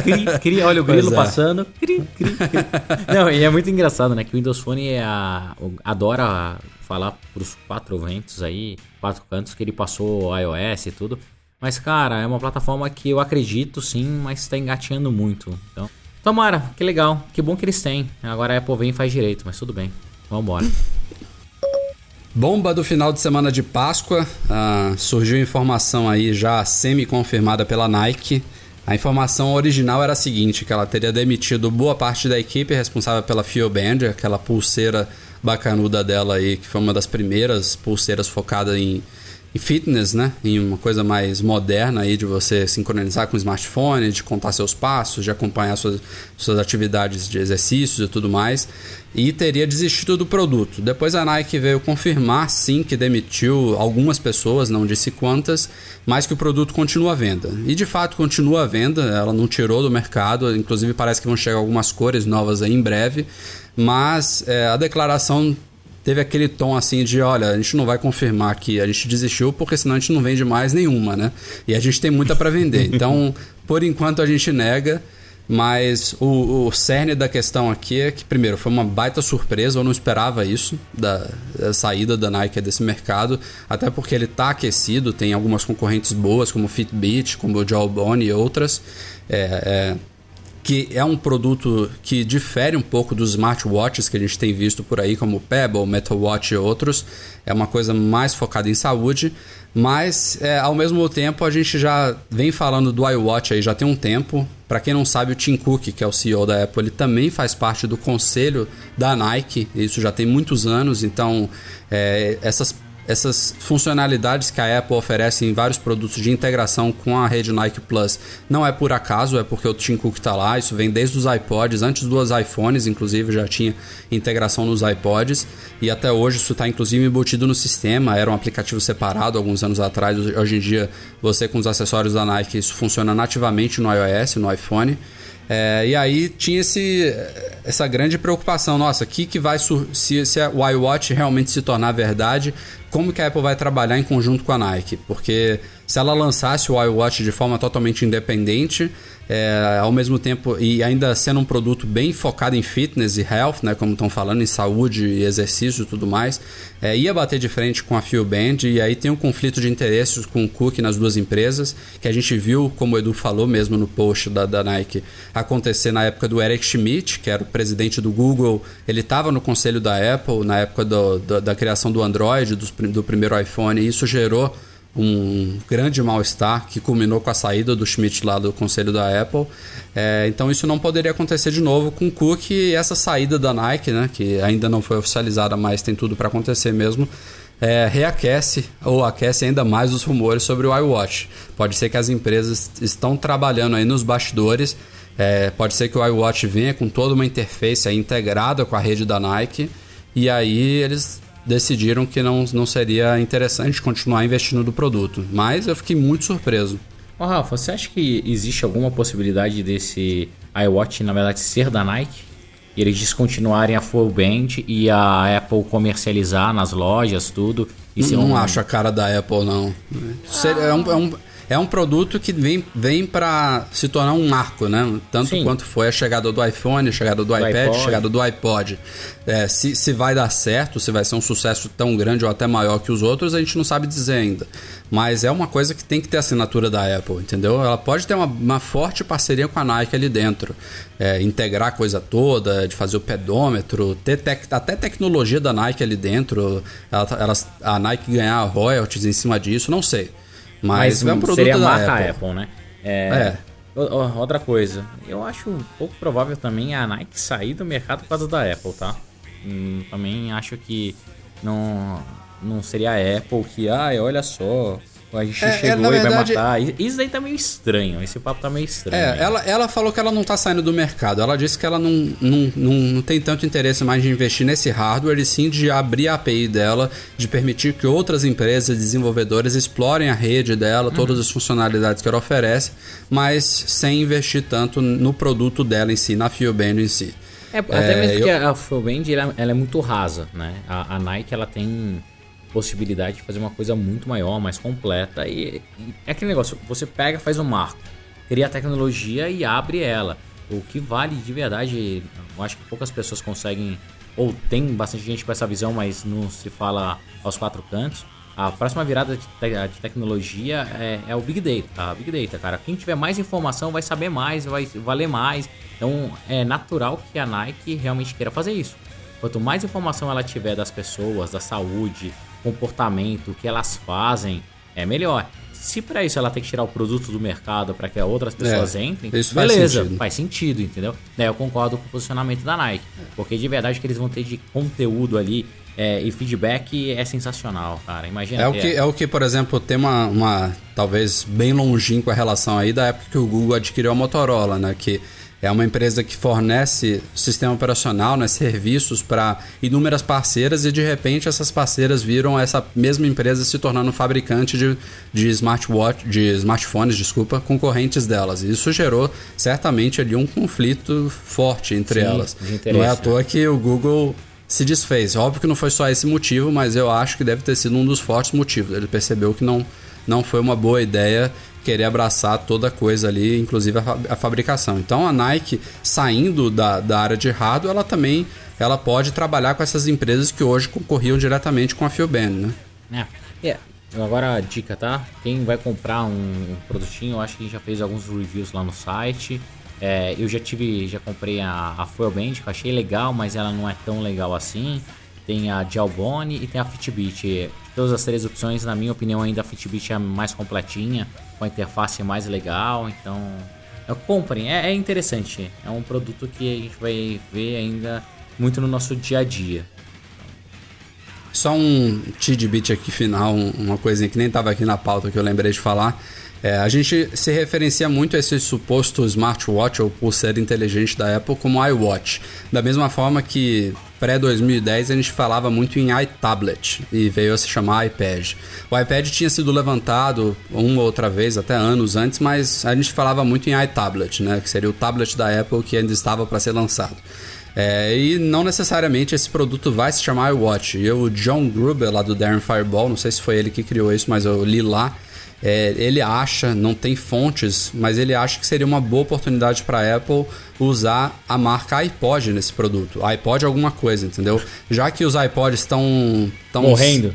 Cri, cri, olha o grilo é. passando. Cri, cri, cri. Não, e é muito engraçado, né? Que o Windows Phone é a, o- adora falar pros quatro ventos aí, quatro cantos, que ele passou iOS e tudo. Mas, cara, é uma plataforma que eu acredito sim, mas tá engatinhando muito. Então, tomara, que legal. Que bom que eles têm. Agora a Apple vem e faz direito, mas tudo bem. Vambora. Bomba do final de semana de Páscoa. ah, surgiu informação aí já semi-confirmada pela Nike. A informação original era a seguinte, que ela teria demitido boa parte da equipe responsável pela Feel Band, aquela pulseira bacanuda dela aí, que foi uma das primeiras pulseiras focada em, em fitness, né? Em uma coisa mais moderna aí de você sincronizar com o smartphone, de contar seus passos, de acompanhar suas, suas atividades de exercícios e tudo mais. E teria desistido do produto. Depois a Nike veio confirmar sim que demitiu algumas pessoas, não disse quantas, mas que o produto continua à venda. E de fato continua à venda, ela não tirou do mercado, inclusive parece que vão chegar algumas cores novas aí em breve, mas é, a declaração teve aquele tom assim de, olha, a gente não vai confirmar que a gente desistiu porque senão a gente não vende mais nenhuma, né? E a gente tem muita para vender. Então, por enquanto a gente nega, mas o, o cerne da questão aqui é que, primeiro, foi uma baita surpresa, eu não esperava isso, da, da saída da Nike desse mercado, até porque ele está aquecido, tem algumas concorrentes boas, como Fitbit, como o Jawbone e outras. É, é, que é um produto que difere um pouco dos smartwatches que a gente tem visto por aí, como Pebble, Metal Watch e outros. É uma coisa mais focada em saúde, mas é, ao mesmo tempo a gente já vem falando do iWatch aí já tem um tempo. Para quem não sabe, o Tim Cook, que é o CEO da Apple, ele também faz parte do conselho da Nike. Isso já tem muitos anos, então é, essas essas funcionalidades que a Apple oferece em vários produtos de integração com a rede Nike Plus não é por acaso, é porque o Tim Cook está lá. Isso vem desde os iPods, antes dos iPhones, inclusive já tinha integração nos iPods e até hoje isso está inclusive embutido no sistema. Era um aplicativo separado alguns anos atrás. Hoje em dia, você com os acessórios da Nike, isso funciona nativamente no iOS, no iPhone. É, e aí tinha esse, essa grande preocupação, nossa, que que vai se, se o iWatch realmente se tornar verdade, como que a Apple vai trabalhar em conjunto com a Nike? Porque se ela lançasse o iWatch de forma totalmente independente, é, ao mesmo tempo e ainda sendo um produto bem focado em fitness e health, né, como estão falando, em saúde e exercício e tudo mais, é, ia bater de frente com a Band e aí tem um conflito de interesses com o Cook nas duas empresas, que a gente viu, como o Edu falou mesmo no post da, da Nike, acontecer na época do Eric Schmidt, que era o presidente do Google, ele estava no conselho da Apple na época do, do, da criação do Android, dos, do primeiro iPhone, e isso gerou um grande mal-estar que culminou com a saída do Schmidt lá do conselho da Apple. É, então isso não poderia acontecer de novo com o Cook e essa saída da Nike, né, que ainda não foi oficializada, mas tem tudo para acontecer mesmo. É, reaquece ou aquece ainda mais os rumores sobre o iWatch. Pode ser que as empresas estão trabalhando aí nos bastidores. É, pode ser que o iWatch venha com toda uma interface integrada com a rede da Nike e aí eles decidiram que não, não seria interessante continuar investindo no produto. Mas eu fiquei muito surpreso. Ô, Rafa, você acha que existe alguma possibilidade desse iWatch, na verdade, ser da Nike? E eles descontinuarem a full band e a Apple comercializar nas lojas, tudo? E não um- acho a cara da Apple, não. Seria- é um- é um- é um produto que vem, vem para se tornar um marco, né? Tanto Sim. quanto foi a chegada do iPhone, a chegada do, do iPad, iPod. a chegada do iPod. É, se, se vai dar certo, se vai ser um sucesso tão grande ou até maior que os outros, a gente não sabe dizer ainda. Mas é uma coisa que tem que ter assinatura da Apple, entendeu? Ela pode ter uma, uma forte parceria com a Nike ali dentro. É, integrar a coisa toda, de fazer o pedômetro, ter tec, até tecnologia da Nike ali dentro, ela, ela, a Nike ganhar royalties em cima disso, não sei. Mas, Mas é um produto seria a marca Apple. Apple, né? É, é. Outra coisa, eu acho pouco provável também a Nike sair do mercado por causa da Apple, tá? Hum, também acho que não, não seria a Apple que, ai, olha só, a gente é, chegou é, e verdade, vai matar. Isso aí tá meio estranho. Esse papo tá meio estranho. É, ela, ela falou que ela não tá saindo do mercado. Ela disse que ela não, não, não, não, tem tanto interesse mais de investir nesse hardware e sim de abrir a API dela, de permitir que outras empresas, desenvolvedores explorem a rede dela, uhum. todas as funcionalidades que ela oferece, mas sem investir tanto no produto dela em si, na Fioband em si. É, até é, mesmo eu... que a Fioband ela, ela, é muito rasa, né? A, a Nike ela tem possibilidade de fazer uma coisa muito maior, mais completa. E, e é aquele negócio, você pega, faz um marco, cria a tecnologia e abre ela. O que vale de verdade, eu acho que poucas pessoas conseguem, ou tem bastante gente com essa visão, mas não se fala aos quatro cantos. A próxima virada de, te de tecnologia é, é, o Big Data, a Big Data, cara. Quem tiver mais informação vai saber mais, vai valer mais. Então é natural que a Nike realmente queira fazer isso. Quanto mais informação ela tiver das pessoas, da saúde, comportamento, o que elas fazem, é melhor. Se para isso ela tem que tirar o produto do mercado para que outras pessoas é, entrem, beleza, faz sentido. faz sentido, entendeu? Daí eu concordo com o posicionamento da Nike, porque de verdade que eles vão ter de conteúdo ali é, e feedback é sensacional, cara. Imagina. É o, que, é o que, por exemplo, tem uma, uma talvez bem longínqua relação aí da época que o Google adquiriu a Motorola, né? Que é uma empresa que fornece sistema operacional, né, serviços para inúmeras parceiras e de repente essas parceiras viram essa mesma empresa se tornando fabricante de, de smartwatch, de smartphones, desculpa, concorrentes delas. Isso gerou certamente ali um conflito forte entre Sim, elas. Não é à toa que o Google se desfez. Óbvio que não foi só esse motivo, mas eu acho que deve ter sido um dos fortes motivos. Ele percebeu que não, não foi uma boa ideia querer abraçar toda coisa ali, inclusive a, a fabricação. Então a Nike saindo da, da área de hardware, ela também ela pode trabalhar com essas empresas que hoje concorriam diretamente com a Fioband, né? É. Yeah. Agora a dica, tá? Quem vai comprar um, produtinho, eu acho que já fez alguns reviews lá no site. É, eu já tive, já comprei a, a Band, que eu achei legal, mas ela não é tão legal assim. Tem a Gelbone e tem a Fitbit. Todas as três opções, na minha opinião, ainda a Fitbit é a mais completinha com a interface mais legal, então é, comprem, é, é, interessante, é um produto que a gente vai ver ainda muito no nosso dia a dia. Só um tidbit aqui final, uma coisinha que nem estava aqui na pauta que eu lembrei de falar. É, a gente se referencia muito a esse suposto smartwatch ou pulseira inteligente da Apple como iWatch. Da mesma forma que pré-2010 a gente falava muito em iTablet e veio a se chamar iPad. O iPad tinha sido levantado uma ou outra vez, até anos antes, mas a gente falava muito em iTablet, né, que seria o tablet da Apple que ainda estava para ser lançado. É, e não necessariamente esse produto vai se chamar iWatch. E o John Gruber, lá do Darren Fireball, não sei se foi ele que criou isso, mas eu li lá é, ele acha, não tem fontes, mas ele acha que seria uma boa oportunidade para a Apple usar a marca iPod nesse produto. iPod é alguma coisa, entendeu? Já que os iPods estão morrendo.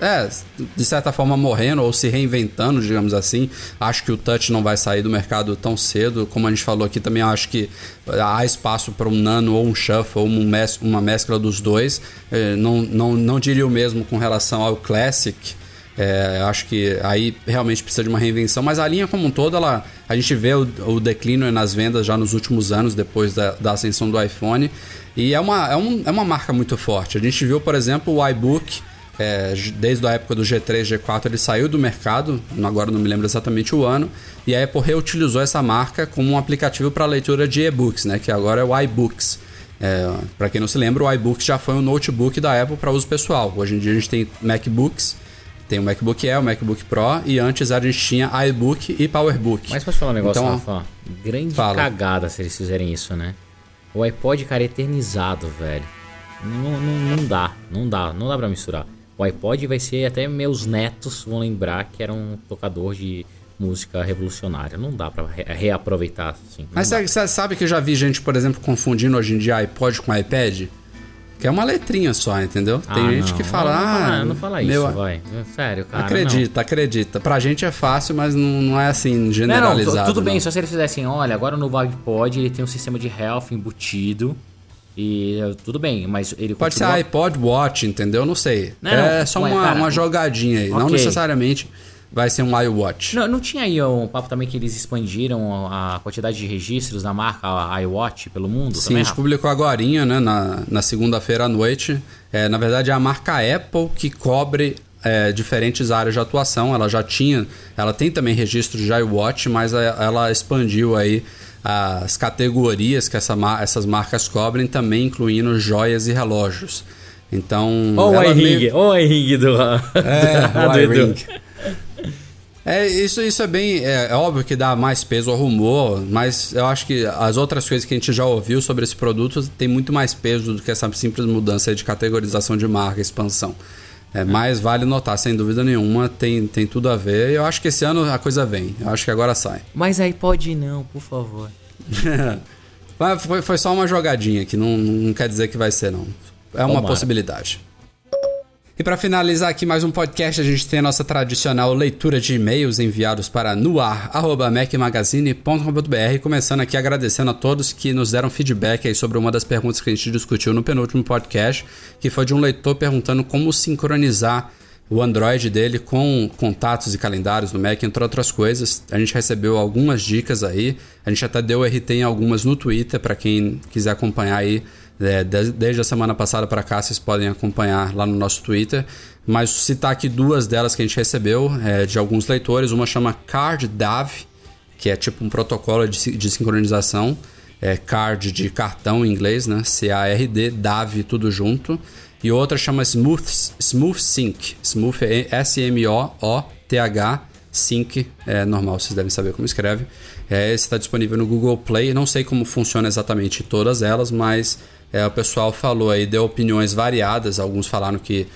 É, de certa forma morrendo ou se reinventando, digamos assim. Acho que o touch não vai sair do mercado tão cedo. Como a gente falou aqui, também acho que há espaço para um nano ou um shuffle, ou uma mescla dos dois. É, não, não, não diria o mesmo com relação ao Classic é, acho que aí realmente precisa de uma reinvenção, mas a linha como um todo, ela, a gente vê o, o declínio nas vendas já nos últimos anos, depois da, da ascensão do iPhone, e é uma, é, um, é uma marca muito forte. A gente viu, por exemplo, o iBook, é, desde a época do G3, G4, ele saiu do mercado, agora não me lembro exatamente o ano, e a Apple reutilizou essa marca como um aplicativo para leitura de e-books, né, que agora é o iBooks. É, para quem não se lembra, o iBooks já foi um notebook da Apple para uso pessoal. Hoje em dia a gente tem MacBooks tem o MacBook Air, o MacBook Pro e antes a gente tinha iBook e PowerBook. Mas posso falar um negócio, então, Rafa? Grande fala. cagada se eles fizerem isso, né? O iPod, cara, é eternizado, velho. Não, não, não dá, não dá, não dá pra misturar. O iPod vai ser até meus netos vão lembrar que era um tocador de música revolucionária. Não dá pra re reaproveitar assim. Mas você sabe que eu já vi gente, por exemplo, confundindo hoje em dia iPod com iPad? Que é uma letrinha só, entendeu? Tem Ah, gente não. que fala. Não, não ah, fala, não fala isso, meu, vai. Sério, cara. Acredita, acredita. Pra gente é fácil, mas não, não é assim Não, não, generalizado. tu- tudo bem, não. só se eles fizessem, olha, agora no iPod ele tem um sistema de health embutido. E eh, tudo bem, mas ele Pode continua... ser iPod Watch, entendeu? Não sei. Não, é não, só ué, uma, cara, uma jogadinha aí. Não ok. necessariamente vai ser um iWatch. Não, não tinha aí um papo também que eles expandiram a quantidade de registros da marca iWatch pelo mundo? Sim, também, a gente publicou agorinha, né, na, na segunda-feira à noite. É, na verdade, é a marca Apple que cobre é, diferentes áreas de atuação. Ela já tinha, ela tem também registro de iWatch, mas a- ela expandiu aí as categorias que essa essas marcas cobrem, também incluindo joias e relógios. Então, Ó o meio- iRing, ó o iRing do, É, do Edu. É, isso, isso é bem. É, é óbvio que dá mais peso ao rumor, mas eu acho que as outras coisas que a gente já ouviu sobre esse produto tem muito mais peso do que essa simples mudança aí de categorização de marca, expansão. É, mas vale notar, sem dúvida nenhuma, tem, tem tudo a ver. Eu acho que esse ano a coisa vem. Eu acho que agora sai. Mas iPod não, por favor. Foi, foi só uma jogadinha que não, não quer dizer que vai ser, não. É uma Tomara. possibilidade. E para finalizar aqui mais um podcast, a gente tem a nossa tradicional leitura de e-mails enviados para noar@macmagazine.com.br, começando aqui agradecendo a todos que nos deram feedback aí sobre uma das perguntas que a gente discutiu no penúltimo podcast, que foi de um leitor perguntando como sincronizar o Android dele com contatos e calendários no Mac, entre outras coisas. A gente recebeu algumas dicas aí. A gente até deu RT em algumas no Twitter, para quem quiser acompanhar aí. É, de- desde a semana passada para cá, vocês podem acompanhar lá no nosso Twitter. Mas citar aqui duas delas que a gente recebeu é, de alguns leitores. Uma chama CardDAV, que é tipo um protocolo de, de sincronização. É card de cartão em inglês, né? C-A-R-D, DAV, tudo junto. E outra chama Smooth, Smooth Sync. Smooth é S-M-O-O-T-H, Sync, é normal, vocês devem saber como escreve. É, está disponível no Google Play. Não sei como funciona exatamente todas elas, mas é, o pessoal falou aí, deu opiniões variadas. Alguns falaram que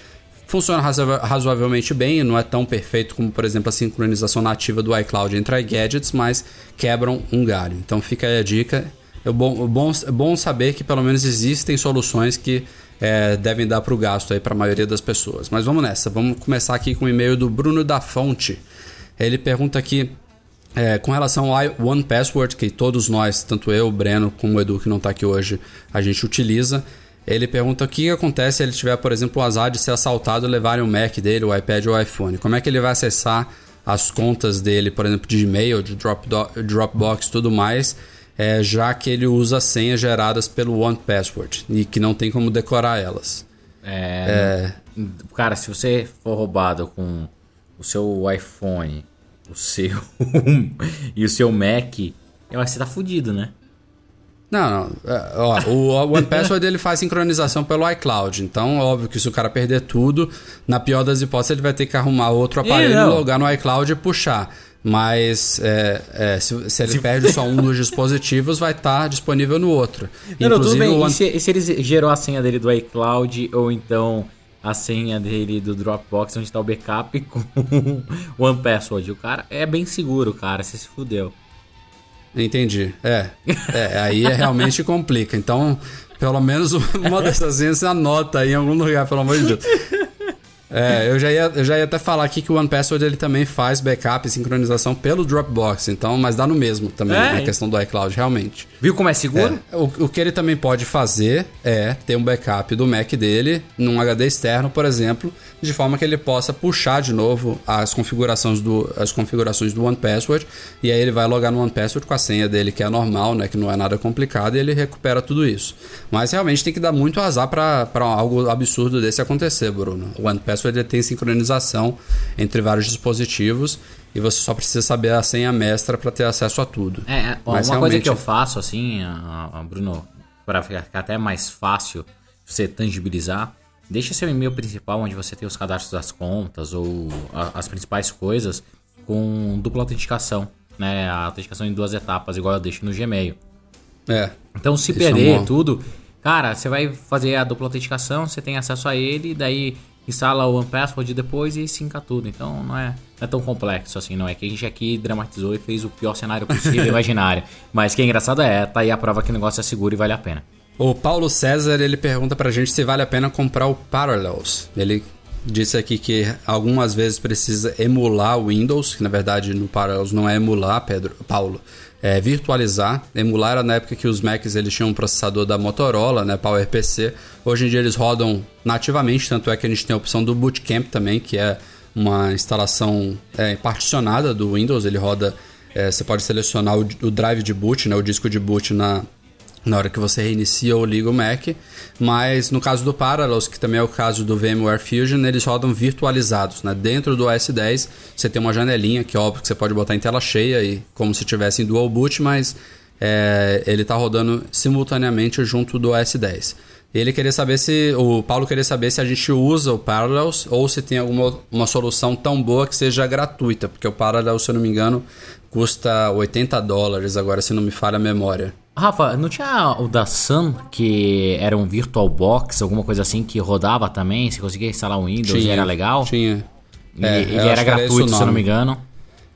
funciona razoa- razoavelmente bem, não é tão perfeito como, por exemplo, a sincronização nativa do iCloud entre iGadgets, mas quebram um galho. Então fica aí a dica. É bom, é bom, é bom saber que pelo menos existem soluções que é, devem dar para o gasto aí para a maioria das pessoas. Mas vamos nessa, vamos começar aqui com o e-mail do Bruno da Fonte. Ele pergunta aqui é, com relação ao One Password, que todos nós, tanto eu, o Breno, como o Edu, que não está aqui hoje, a gente utiliza. Ele pergunta o que acontece se ele tiver, por exemplo, o azar de ser assaltado e levarem o Mac dele, o iPad ou o iPhone. Como é que ele vai acessar as contas dele, por exemplo, de e-mail, de Dropbox e tudo mais, é, já que ele usa senhas geradas pelo One Password e que não tem como decorar elas. É, Cara, se você for roubado com o seu iPhone, o seu e o seu Mac, eu acho que você tá fudido, né? Não, não. É, ó, o One Password ele faz sincronização pelo iCloud. Então, óbvio que se o cara perder tudo, na pior das hipóteses, ele vai ter que arrumar outro aparelho, logar no iCloud e puxar. Mas é, é, se, se ele perde só um dos dispositivos, vai estar disponível no outro. Não, não, tudo Inclusive, bem. o E One... se, e se ele gerou a senha dele do iCloud ou então a senha dele do Dropbox, onde tá o backup com o One Password? O cara é bem seguro, cara. Você se fudeu. Entendi. É, é, aí é realmente complica. Então, pelo menos uma dessas senhas você anota aí em algum lugar, pelo amor de Deus. É, eu já, ia, eu já ia até falar aqui que o OnePassword ele também faz backup e sincronização pelo Dropbox, então, mas dá no mesmo também, É. na questão do iCloud, realmente. Viu como é seguro? É, o, o que ele também pode fazer é ter um backup do Mac dele num HD externo, por exemplo, de forma que ele possa puxar de novo as configurações do, as configurações do OnePassword e aí ele vai logar no OnePassword com a senha dele que é normal, né, que não é nada complicado e ele recupera tudo isso. Mas realmente tem que dar muito azar para algo absurdo desse acontecer, Bruno. O OnePassword ele tem sincronização entre vários dispositivos e você só precisa saber a senha mestra para ter acesso a tudo. É, ó, Mas uma coisa realmente- que eu faço, assim, a- a- Bruno, para ficar até mais fácil você tangibilizar, deixa seu e-mail principal, onde você tem os cadastros das contas ou a- as principais coisas, com dupla autenticação, né? A autenticação em duas etapas, igual eu deixo no Gmail. É. Então, se é perder uma- tudo, cara, você vai fazer a dupla autenticação, você tem acesso a ele, daí instala o OnePassword depois e sinca tudo. Então não é, não é tão complexo assim, não é que a gente aqui dramatizou e fez o pior cenário possível imaginário. Mas que é engraçado é, tá aí a prova que o negócio é seguro e vale a pena. O Paulo César, ele pergunta pra gente se vale a pena comprar o Parallels. Ele disse aqui que algumas vezes precisa emular o Windows, que na verdade no Parallels não é emular, Pedro, Paulo, é virtualizar. Emular era na época que os Macs eles tinham um processador da Motorola, né, PowerPC. Hoje em dia eles rodam nativamente, tanto é que a gente tem a opção do Bootcamp também, que é uma instalação é, particionada do Windows, ele roda é, você pode selecionar o, o, drive de boot, né, o disco de boot na, na hora que você reinicia ou liga o Mac, mas no caso do Parallels, que também é o caso do VMware Fusion, eles rodam virtualizados, né? Dentro do OS 10 você tem uma janelinha que óbvio que você pode botar em tela cheia e como se tivesse em dual boot, mas é, ele está rodando simultaneamente junto do OS 10. Ele queria saber se o Paulo queria saber se a gente usa o Parallels ou se tem alguma uma solução tão boa que seja gratuita, porque o Parallels, se eu não me engano, custa 80 dólares agora, se não me falha a memória. Rafa, não tinha o da Sun, que era um VirtualBox, alguma coisa assim, que rodava também? Você conseguia instalar o Windows tinha, e era legal? Tinha. E, é, ele era gratuito, se eu não me engano.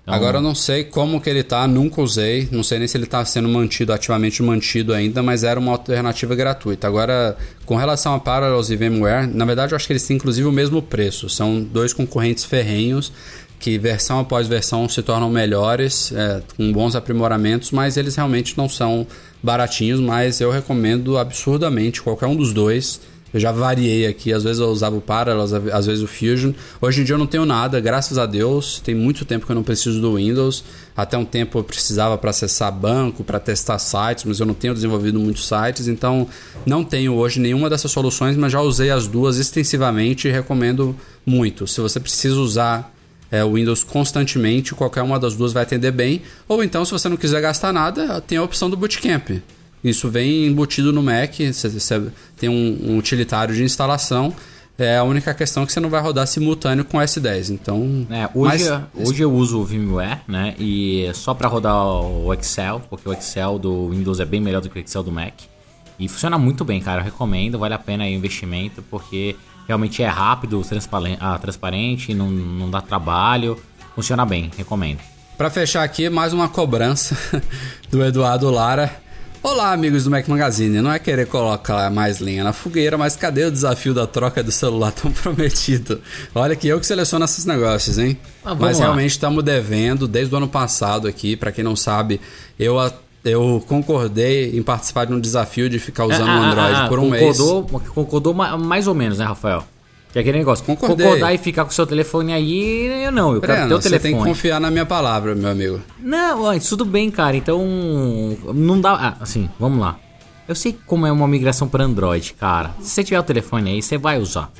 Então... Agora eu não sei como que ele tá, nunca usei, não sei nem se ele está sendo mantido, ativamente mantido ainda, mas era uma alternativa gratuita. Agora, com relação a Parallels e VMware, na verdade eu acho que eles têm inclusive o mesmo preço, são dois concorrentes ferrenhos que versão após versão se tornam melhores, é, com bons aprimoramentos, mas eles realmente não são baratinhos, mas eu recomendo absurdamente qualquer um dos dois. Eu já variei aqui, às vezes eu usava o Parallels, às vezes o Fusion. Hoje em dia eu não tenho nada, graças a Deus. Tem muito tempo que eu não preciso do Windows. Até um tempo eu precisava para acessar banco, para testar sites, mas eu não tenho desenvolvido muitos sites, então não tenho hoje nenhuma dessas soluções, mas já usei as duas extensivamente e recomendo muito. Se você precisa usar é, o Windows constantemente, qualquer uma das duas vai atender bem. Ou então, se você não quiser gastar nada, tem a opção do Bootcamp. Isso vem embutido no Mac, você, você tem um, um, utilitário de instalação. É a única questão que você não vai rodar simultâneo com o S10. Então, é, hoje, mas... hoje eu uso o VMware, né? E só para rodar o Excel, porque o Excel do Windows é bem melhor do que o Excel do Mac. E funciona muito bem, cara. Eu recomendo, vale a pena o investimento, porque realmente é rápido, transparente, ah, transparente não, não dá trabalho, funciona bem, recomendo. Para fechar aqui, mais uma cobrança do Eduardo Lara. Olá, amigos do Mac Magazine. Não é querer colocar mais linha na fogueira, mas cadê o desafio da troca do celular tão prometido? Olha que eu que seleciono esses negócios, hein? Ah, mas lá. realmente estamos devendo desde o ano passado aqui. Para quem não sabe, eu eu concordei em participar de um desafio de ficar usando ah, o Android ah, por um concordou, mês. Concordou mais ou menos, né, Rafael? Que é aquele negócio. Concordei. Concordar e ficar com o seu telefone aí, eu não. Eu Breno, quero ter o telefone. Você tem que confiar na minha palavra, meu amigo. Não, tudo bem, cara. Então, não dá. Ah, assim, vamos lá. Eu sei como é uma migração para Android, cara. Se você tiver o telefone aí, você vai usar.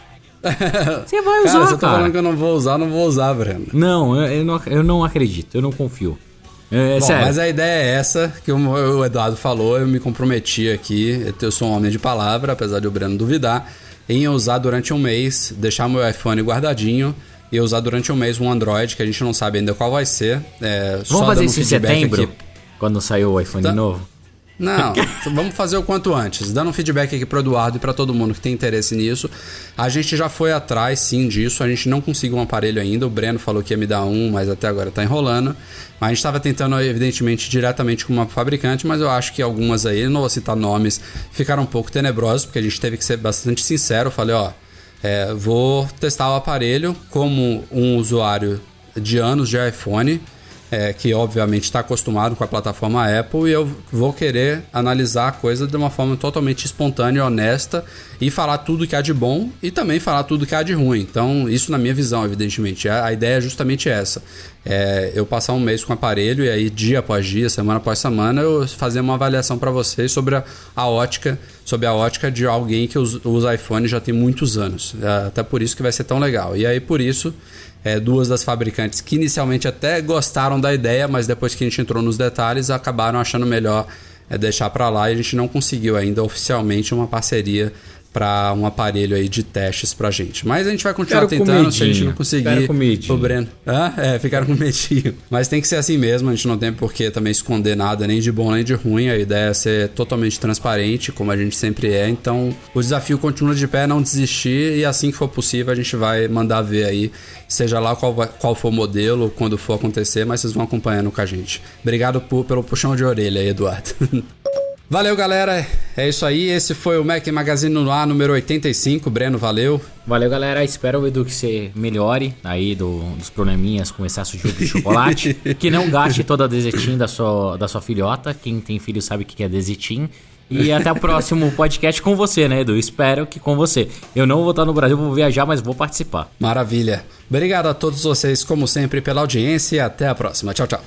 Você vai usar, cara. Você tá falando que eu não vou usar, não vou usar, Breno. Não, eu, eu não, eu não acredito, eu não confio. É, é, Bom, sério. mas a ideia é essa que o Eduardo falou, eu me comprometi aqui, eu sou um homem de palavra, apesar de o Breno duvidar, em usar durante um mês, deixar meu iPhone guardadinho e usar durante um mês um Android, que a gente não sabe ainda qual vai ser. É, Vamos fazer isso em setembro, aqui. quando sair o iPhone tá. novo? Não, vamos fazer o quanto antes. Dando um feedback aqui pro Eduardo e para todo mundo que tem interesse nisso. A gente já foi atrás, sim, disso. A gente não conseguiu um aparelho ainda. O Breno falou que ia me dar um, mas até agora tá enrolando. Mas a gente estava tentando, evidentemente, diretamente com uma fabricante, mas eu acho que algumas aí, não vou citar nomes, ficaram um pouco tenebrosas, porque a gente teve que ser bastante sincero. Eu falei, ó, é, vou testar o aparelho como um usuário de anos de iPhone é, que obviamente está acostumado com a plataforma Apple, e eu vou querer analisar a coisa de uma forma totalmente espontânea e honesta e falar tudo que há de bom e também falar tudo que há de ruim. Então, isso na minha visão, evidentemente. A, a ideia é justamente essa. É, eu passar um mês com o aparelho e aí, dia após dia, semana após semana, eu fazer uma avaliação para vocês sobre a, a, ótica, sobre a ótica de alguém que usa, usa iPhone já tem muitos anos. É, até por isso que vai ser tão legal. E aí, por isso, é, duas das fabricantes que inicialmente até gostaram da ideia, mas depois que a gente entrou nos detalhes, acabaram achando melhor é, deixar para lá e a gente não conseguiu ainda oficialmente uma parceria para um aparelho aí de testes pra gente. Mas a gente vai continuar Ficaram tentando, se a gente não conseguir. Ficaram com medinho. O Breno. Hã? É, ficaram com medinho. Mas tem que ser assim mesmo, a gente não tem por que também esconder nada, nem de bom nem de ruim. A ideia é ser totalmente transparente, como a gente sempre é. Então, o desafio continua de pé, não desistir, e assim que for possível, a gente vai mandar ver aí, seja lá qual, vai- qual for o modelo, quando for acontecer, mas vocês vão acompanhando com a gente. Obrigado por- pelo puxão de orelha aí, Eduardo. Valeu, galera. É isso aí. Esse foi o Mac Magazine no ar número 85. Breno, valeu. Valeu, galera. Espero, Edu, que você melhore aí do- dos probleminhas com excesso de de chocolate. que não gaste toda a desetim da sua, da sua filhota. Quem tem filho sabe o que é desetim. E até o próximo podcast com você, né, Edu? Espero que com você. Eu não vou estar no Brasil, vou viajar, mas vou participar. Maravilha. Obrigado a todos vocês, como sempre, pela audiência e até a próxima. Tchau, tchau.